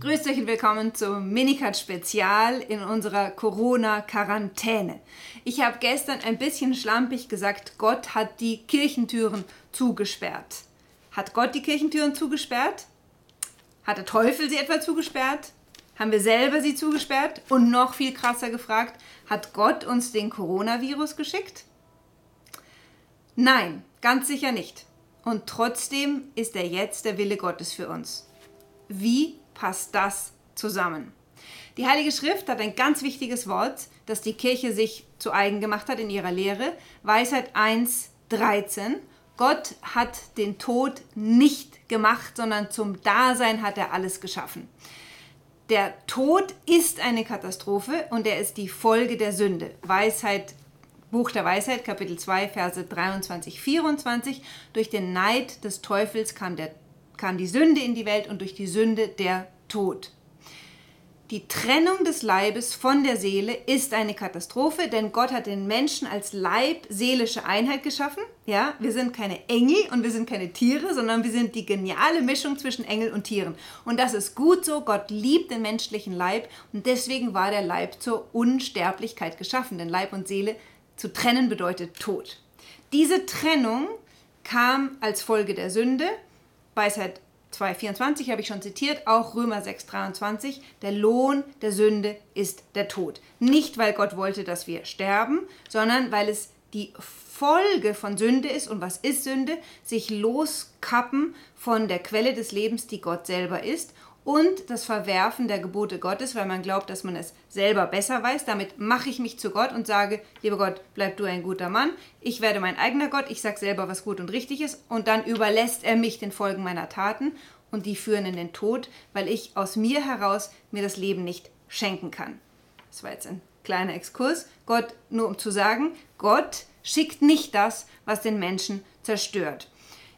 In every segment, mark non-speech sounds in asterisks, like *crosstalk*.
Grüßt euch und willkommen zum Minicut Spezial in unserer Corona-Quarantäne. Ich habe gestern ein bisschen schlampig gesagt, Gott hat die Kirchentüren zugesperrt. Hat Gott die Kirchentüren zugesperrt? Hat der Teufel sie etwa zugesperrt? Haben wir selber sie zugesperrt? Und noch viel krasser gefragt, hat Gott uns den Coronavirus geschickt? Nein, ganz sicher nicht. Und trotzdem ist er jetzt der Wille Gottes für uns. Wie passt das zusammen? Die Heilige Schrift hat ein ganz wichtiges Wort, das die Kirche sich zu eigen gemacht hat in ihrer Lehre. Weisheit 1, 13. Gott hat den Tod nicht gemacht, sondern zum Dasein hat er alles geschaffen. Der Tod ist eine Katastrophe und er ist die Folge der Sünde. Weisheit, Buch der Weisheit, Kapitel 2, Verse 23, 24. Durch den Neid des Teufels kam, der, kam die Sünde in die Welt und durch die Sünde der Tod. Die Trennung des Leibes von der Seele ist eine Katastrophe, denn Gott hat den Menschen als Leib-seelische Einheit geschaffen. Ja, wir sind keine Engel und wir sind keine Tiere, sondern wir sind die geniale Mischung zwischen Engel und Tieren. Und das ist gut so. Gott liebt den menschlichen Leib und deswegen war der Leib zur Unsterblichkeit geschaffen, denn Leib und Seele zu trennen bedeutet Tod. Diese Trennung kam als Folge der Sünde. Weisheit 2,24 habe ich schon zitiert, auch Römer 6,23, der Lohn der Sünde ist der Tod. Nicht, weil Gott wollte, dass wir sterben, sondern weil es die Folge von Sünde ist. Und was ist Sünde? Sich loskappen von der Quelle des Lebens, die Gott selber ist. Und das Verwerfen der Gebote Gottes, weil man glaubt, dass man es selber besser weiß. Damit mache ich mich zu Gott und sage, lieber Gott, bleib du ein guter Mann. Ich werde mein eigener Gott. Ich sage selber, was gut und richtig ist. Und dann überlässt er mich den Folgen meiner Taten. Und die führen in den Tod, weil ich aus mir heraus mir das Leben nicht schenken kann. Das war jetzt ein kleiner Exkurs. Gott, nur um zu sagen, Gott schickt nicht das, was den Menschen zerstört.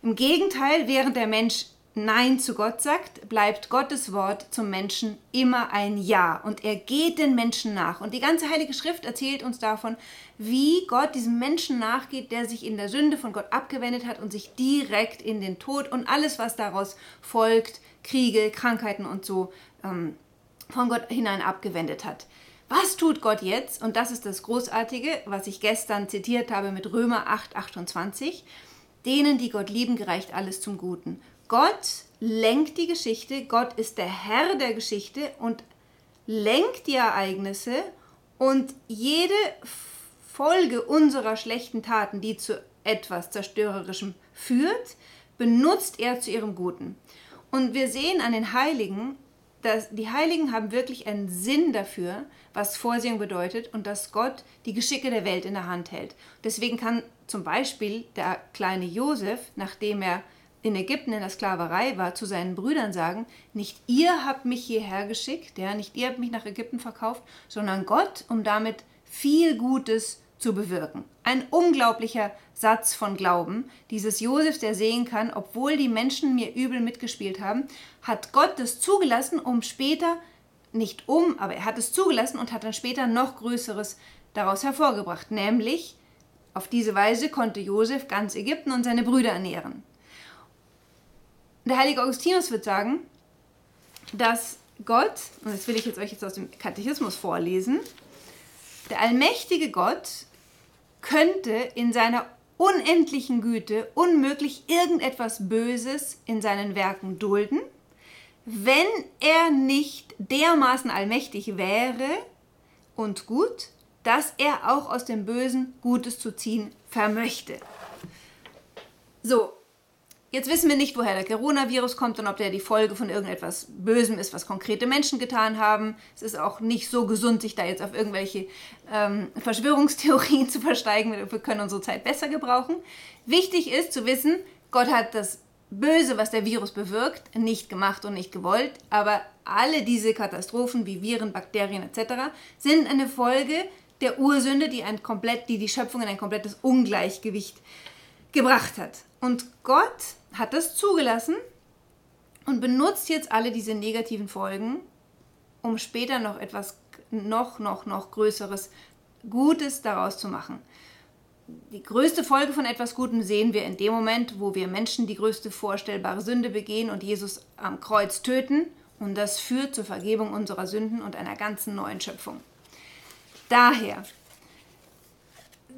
Im Gegenteil, während der Mensch Nein zu Gott sagt, bleibt Gottes Wort zum Menschen immer ein Ja und er geht den Menschen nach. Und die ganze Heilige Schrift erzählt uns davon, wie Gott diesem Menschen nachgeht, der sich in der Sünde von Gott abgewendet hat und sich direkt in den Tod und alles, was daraus folgt, Kriege, Krankheiten und so, ähm, von Gott hinein abgewendet hat. Was tut Gott jetzt? Und das ist das Großartige, was ich gestern zitiert habe mit Römer 8, 28. Denen, die Gott lieben, gereicht alles zum Guten. Gott lenkt die Geschichte, Gott ist der Herr der Geschichte und lenkt die Ereignisse und jede Folge unserer schlechten Taten, die zu etwas Zerstörerischem führt, benutzt er zu ihrem Guten. Und wir sehen an den Heiligen, dass die Heiligen haben wirklich einen Sinn dafür, was Vorsehung bedeutet und dass Gott die Geschicke der Welt in der Hand hält. Deswegen kann zum Beispiel der kleine Josef, nachdem er in Ägypten in der Sklaverei war, zu seinen Brüdern sagen, nicht ihr habt mich hierher geschickt, ja, nicht ihr habt mich nach Ägypten verkauft, sondern Gott, um damit viel Gutes zu bewirken. Ein unglaublicher Satz von Glauben, dieses Josef, der sehen kann, obwohl die Menschen mir übel mitgespielt haben, hat Gott das zugelassen, um später, nicht um, aber er hat es zugelassen und hat dann später noch Größeres daraus hervorgebracht, nämlich auf diese Weise konnte Josef ganz Ägypten und seine Brüder ernähren. Der heilige Augustinus wird sagen, dass Gott, und das will ich jetzt euch jetzt aus dem Katechismus vorlesen, der allmächtige Gott könnte in seiner unendlichen Güte unmöglich irgendetwas Böses in seinen Werken dulden, wenn er nicht dermaßen allmächtig wäre und gut, dass er auch aus dem Bösen Gutes zu ziehen vermöchte. So, Jetzt wissen wir nicht, woher der Coronavirus kommt und ob der die Folge von irgendetwas Bösem ist, was konkrete Menschen getan haben. Es ist auch nicht so gesund, sich da jetzt auf irgendwelche ähm, Verschwörungstheorien *laughs* zu versteigen. Wir können unsere Zeit besser gebrauchen. Wichtig ist zu wissen, Gott hat das Böse, was der Virus bewirkt, nicht gemacht und nicht gewollt, aber alle diese Katastrophen wie Viren, Bakterien etc. sind eine Folge der Ursünde, die, ein komplett, die die Schöpfung in ein komplettes Ungleichgewicht gebracht hat. Und Gott hat das zugelassen und benutzt jetzt alle diese negativen Folgen, um später noch etwas noch, noch, noch Größeres, Gutes daraus zu machen. die größte Folge von etwas Gutem sehen wir in dem Moment, wo wir Menschen die größte vorstellbare Sünde begehen und Jesus am Kreuz töten. Und das führt zur Vergebung unserer Sünden und einer ganzen neuen Schöpfung. Daher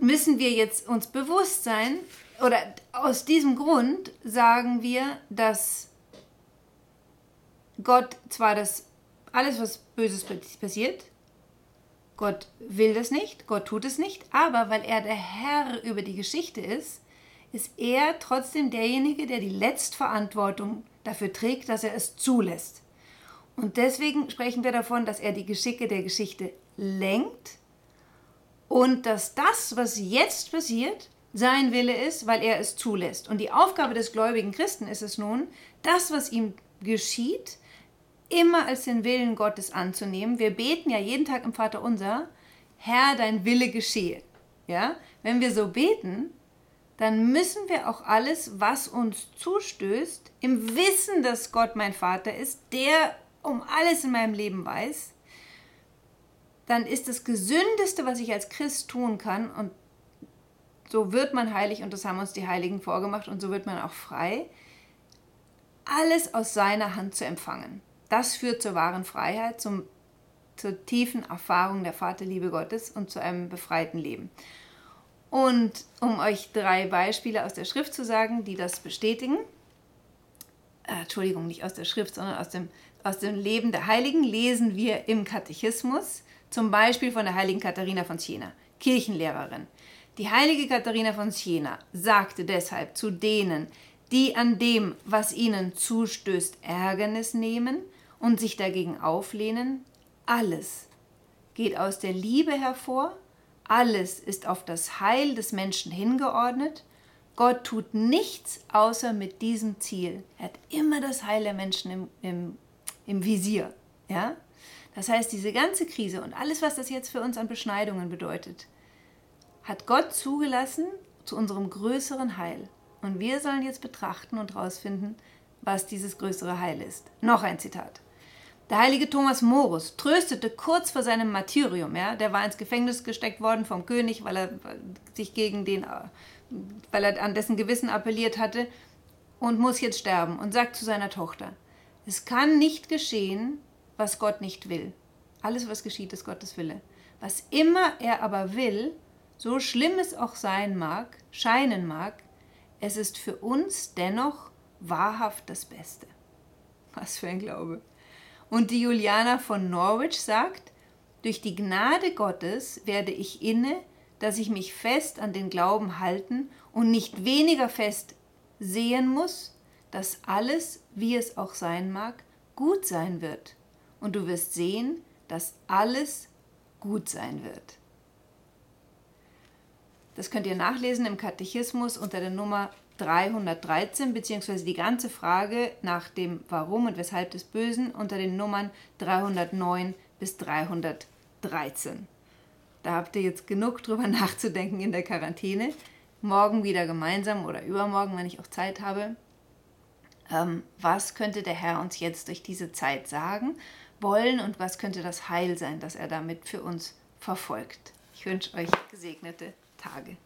müssen wir jetzt uns bewusst sein, oder aus diesem Grund sagen wir, dass Gott zwar das alles, was Böses passiert, Gott will das nicht, Gott tut es nicht, aber weil er der Herr über die Geschichte ist, ist er trotzdem derjenige, der die Letztverantwortung dafür trägt, dass er es zulässt. Und deswegen sprechen wir davon, dass er die Geschicke der Geschichte lenkt und dass das, was jetzt passiert, sein Wille ist, weil er es zulässt. Und die Aufgabe des gläubigen Christen ist es nun, das, was ihm geschieht, immer als den Willen Gottes anzunehmen. Wir beten ja jeden Tag im Vater unser, Herr, dein Wille geschehe. Ja? Wenn wir so beten, dann müssen wir auch alles, was uns zustößt, im Wissen, dass Gott mein Vater ist, der um alles in meinem Leben weiß, dann ist das Gesündeste, was ich als Christ tun kann, und so wird man heilig, und das haben uns die Heiligen vorgemacht, und so wird man auch frei, alles aus seiner Hand zu empfangen. Das führt zur wahren Freiheit, zum, zur tiefen Erfahrung der Vaterliebe Gottes und zu einem befreiten Leben. Und um euch drei Beispiele aus der Schrift zu sagen, die das bestätigen, äh, Entschuldigung, nicht aus der Schrift, sondern aus dem, aus dem Leben der Heiligen, lesen wir im Katechismus, zum Beispiel von der heiligen Katharina von Siena, Kirchenlehrerin. Die heilige Katharina von Siena sagte deshalb zu denen, die an dem, was ihnen zustößt, Ärgernis nehmen und sich dagegen auflehnen, alles geht aus der Liebe hervor, alles ist auf das Heil des Menschen hingeordnet. Gott tut nichts außer mit diesem Ziel. Er hat immer das Heil der Menschen im, im, im Visier. Ja? Das heißt, diese ganze Krise und alles, was das jetzt für uns an Beschneidungen bedeutet, hat Gott zugelassen zu unserem größeren Heil. Und wir sollen jetzt betrachten und herausfinden, was dieses größere Heil ist. Noch ein Zitat. Der heilige Thomas Morus tröstete kurz vor seinem Martyrium, ja, der war ins Gefängnis gesteckt worden vom König, weil er sich gegen den, weil er an dessen Gewissen appelliert hatte und muss jetzt sterben und sagt zu seiner Tochter, es kann nicht geschehen, was Gott nicht will. Alles, was geschieht, ist Gottes Wille. Was immer er aber will, so schlimm es auch sein mag, scheinen mag, es ist für uns dennoch wahrhaft das Beste. Was für ein Glaube. Und die Juliana von Norwich sagt, durch die Gnade Gottes werde ich inne, dass ich mich fest an den Glauben halten und nicht weniger fest sehen muss, dass alles, wie es auch sein mag, gut sein wird. Und du wirst sehen, dass alles gut sein wird. Das könnt ihr nachlesen im Katechismus unter der Nummer 313 beziehungsweise die ganze Frage nach dem Warum und Weshalb des Bösen unter den Nummern 309 bis 313. Da habt ihr jetzt genug drüber *laughs* nachzudenken in der Quarantäne. Morgen wieder gemeinsam oder übermorgen, wenn ich auch Zeit habe. Ähm, was könnte der Herr uns jetzt durch diese Zeit sagen wollen und was könnte das Heil sein, das er damit für uns verfolgt? Ich wünsche euch gesegnete Tage.